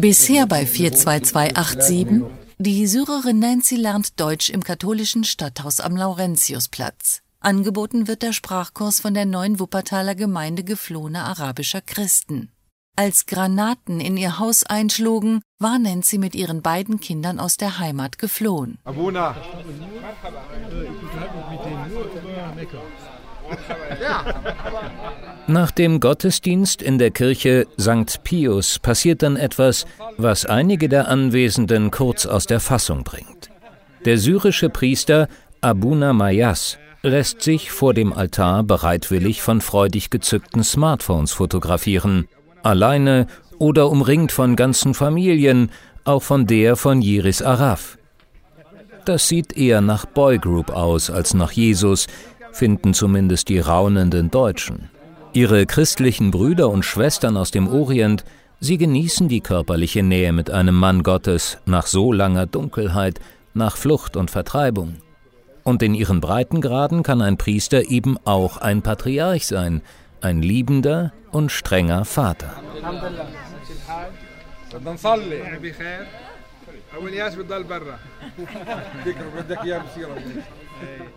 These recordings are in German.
Bisher bei 42287. Die Syrerin Nancy lernt Deutsch im katholischen Stadthaus am Laurentiusplatz. Angeboten wird der Sprachkurs von der neuen Wuppertaler Gemeinde geflohener arabischer Christen. Als Granaten in ihr Haus einschlugen, war Nancy mit ihren beiden Kindern aus der Heimat geflohen. Abuna. Nach dem Gottesdienst in der Kirche St. Pius passiert dann etwas, was einige der Anwesenden kurz aus der Fassung bringt. Der syrische Priester Abuna Mayas lässt sich vor dem Altar bereitwillig von freudig gezückten Smartphones fotografieren, alleine oder umringt von ganzen Familien, auch von der von Jiris Araf. Das sieht eher nach Boygroup aus als nach Jesus, finden zumindest die raunenden Deutschen. Ihre christlichen Brüder und Schwestern aus dem Orient, sie genießen die körperliche Nähe mit einem Mann Gottes nach so langer Dunkelheit, nach Flucht und Vertreibung. Und in ihren Breitengraden kann ein Priester eben auch ein Patriarch sein, ein liebender und strenger Vater.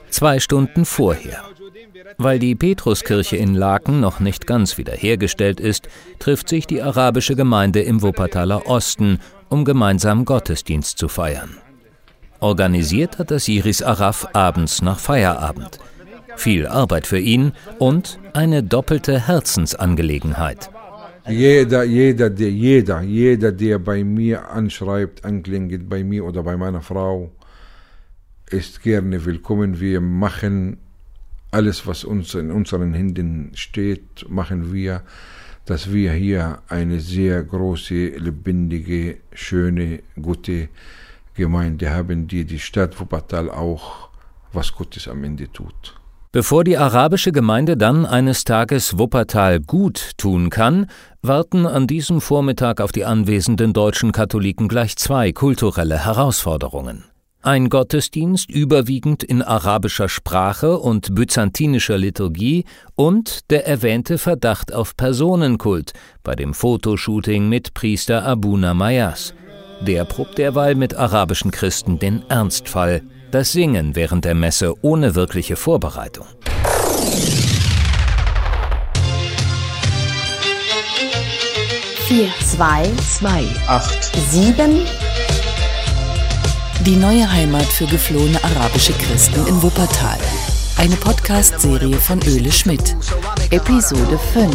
Zwei Stunden vorher. Weil die Petruskirche in Laken noch nicht ganz wiederhergestellt ist, trifft sich die arabische Gemeinde im Wuppertaler Osten, um gemeinsam Gottesdienst zu feiern. Organisiert hat das Iris Araf abends nach Feierabend. Viel Arbeit für ihn und eine doppelte Herzensangelegenheit. Jeder, jeder, der, jeder, jeder, der bei mir anschreibt, anklingelt, bei mir oder bei meiner Frau, ist gerne willkommen. Wir machen alles, was uns in unseren Händen steht, machen wir, dass wir hier eine sehr große, lebendige, schöne, gute Gemeinde haben, die die Stadt Wuppertal auch was Gutes am Ende tut. Bevor die arabische Gemeinde dann eines Tages Wuppertal gut tun kann, warten an diesem Vormittag auf die anwesenden deutschen Katholiken gleich zwei kulturelle Herausforderungen. Ein Gottesdienst überwiegend in arabischer Sprache und byzantinischer Liturgie und der erwähnte Verdacht auf Personenkult bei dem Fotoshooting mit Priester Abuna Mayas. Der probt derweil mit arabischen Christen den Ernstfall das Singen während der Messe ohne wirkliche Vorbereitung. Vier, zwei, zwei, acht, sieben. Die neue Heimat für geflohene arabische Christen in Wuppertal. Eine Podcast-Serie von Öle Schmidt. Episode 5.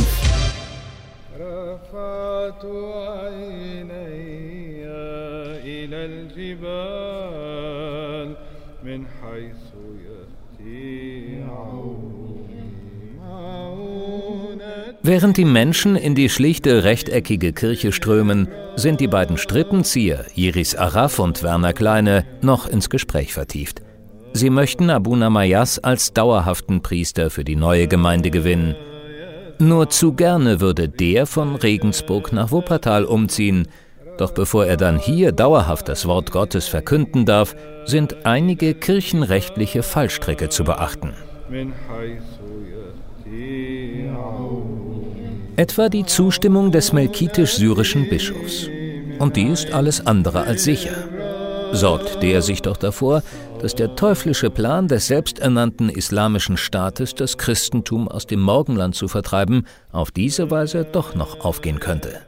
Während die Menschen in die schlichte rechteckige Kirche strömen, sind die beiden Strippenzieher, Iris Araf und Werner Kleine, noch ins Gespräch vertieft. Sie möchten Abuna Mayas als dauerhaften Priester für die neue Gemeinde gewinnen. Nur zu gerne würde der von Regensburg nach Wuppertal umziehen, doch bevor er dann hier dauerhaft das Wort Gottes verkünden darf, sind einige kirchenrechtliche Fallstricke zu beachten. Etwa die Zustimmung des melkitisch-syrischen Bischofs. Und die ist alles andere als sicher. Sorgt der sich doch davor, dass der teuflische Plan des selbsternannten islamischen Staates, das Christentum aus dem Morgenland zu vertreiben, auf diese Weise doch noch aufgehen könnte.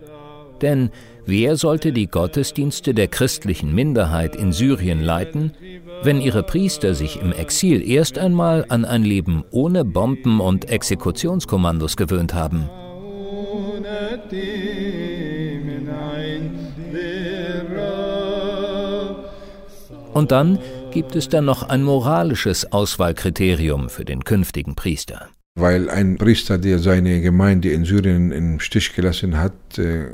Denn wer sollte die Gottesdienste der christlichen Minderheit in Syrien leiten, wenn ihre Priester sich im Exil erst einmal an ein Leben ohne Bomben und Exekutionskommandos gewöhnt haben? Und dann gibt es dann noch ein moralisches Auswahlkriterium für den künftigen Priester. Weil ein Priester, der seine Gemeinde in Syrien im Stich gelassen hat, äh,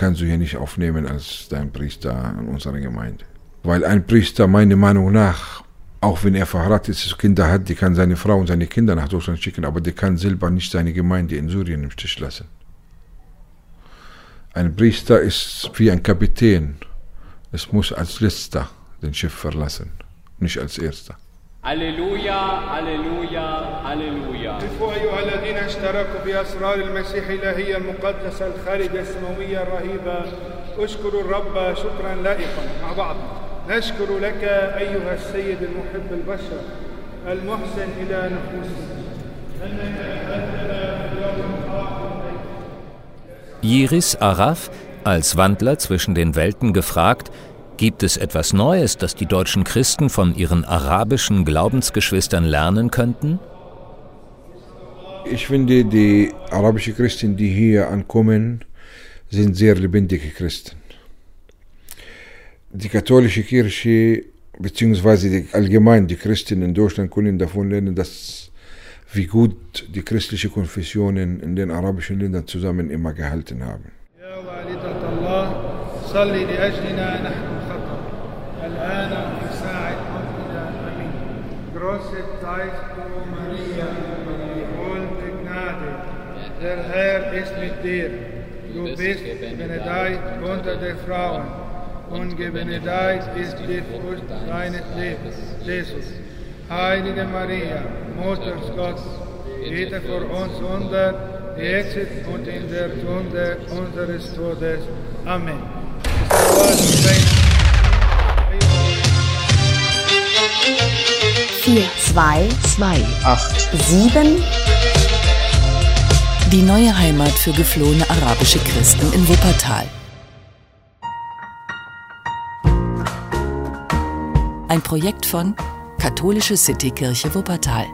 kannst du hier nicht aufnehmen als dein Priester in unserer Gemeinde. Weil ein Priester meiner Meinung nach, auch wenn er verheiratet ist, Kinder hat, die kann seine Frau und seine Kinder nach Deutschland schicken, aber der kann selber nicht seine Gemeinde in Syrien im Stich lassen. Ein Priester ist wie ein Kapitän. Es muss als letzter den Schiff verlassen, nicht als erster. Halleluja, Halleluja, Halleluja. قفوا أيها الذين اشتركوا في أسرار المسيح الإلهية المقدسة الخالدة السماوية الرهيبة اشكروا الرب شكرا لائقا مع بعض نشكر لك أيها السيد المحب البشر المحسن إلى نفوسنا Yiris Araf, als Wandler zwischen den Welten gefragt, gibt es etwas Neues, das die deutschen Christen von ihren arabischen Glaubensgeschwistern lernen könnten? Ich finde, die arabischen Christen, die hier ankommen, sind sehr lebendige Christen. Die katholische Kirche, beziehungsweise allgemein die Christen in Deutschland können davon lernen, dass wie gut die christlichen Konfessionen in den arabischen Ländern zusammen immer gehalten haben. Der Herr ist mit dir. Du bist benedeit unter den Frauen und gebenedeit ist die Frucht deines Lebens, Jesus. Heilige Maria, Mutter Gottes, bitte für uns Sünder, jetzt und in der Stunde unseres Todes. Amen. Vier, zwei, zwei, acht, sieben. Die neue Heimat für geflohene arabische Christen in Wuppertal. Ein Projekt von Katholische Citykirche Wuppertal.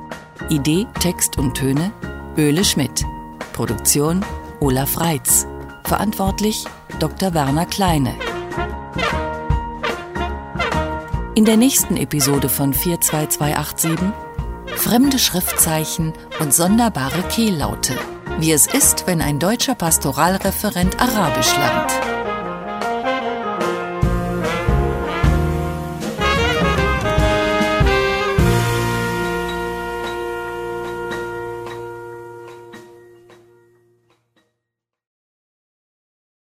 Idee, Text und Töne Öle Schmidt. Produktion Olaf Reitz. Verantwortlich Dr. Werner Kleine. In der nächsten Episode von 42287 fremde Schriftzeichen und sonderbare Kehllaute. Wie es ist, wenn ein deutscher Pastoralreferent Arabisch lernt.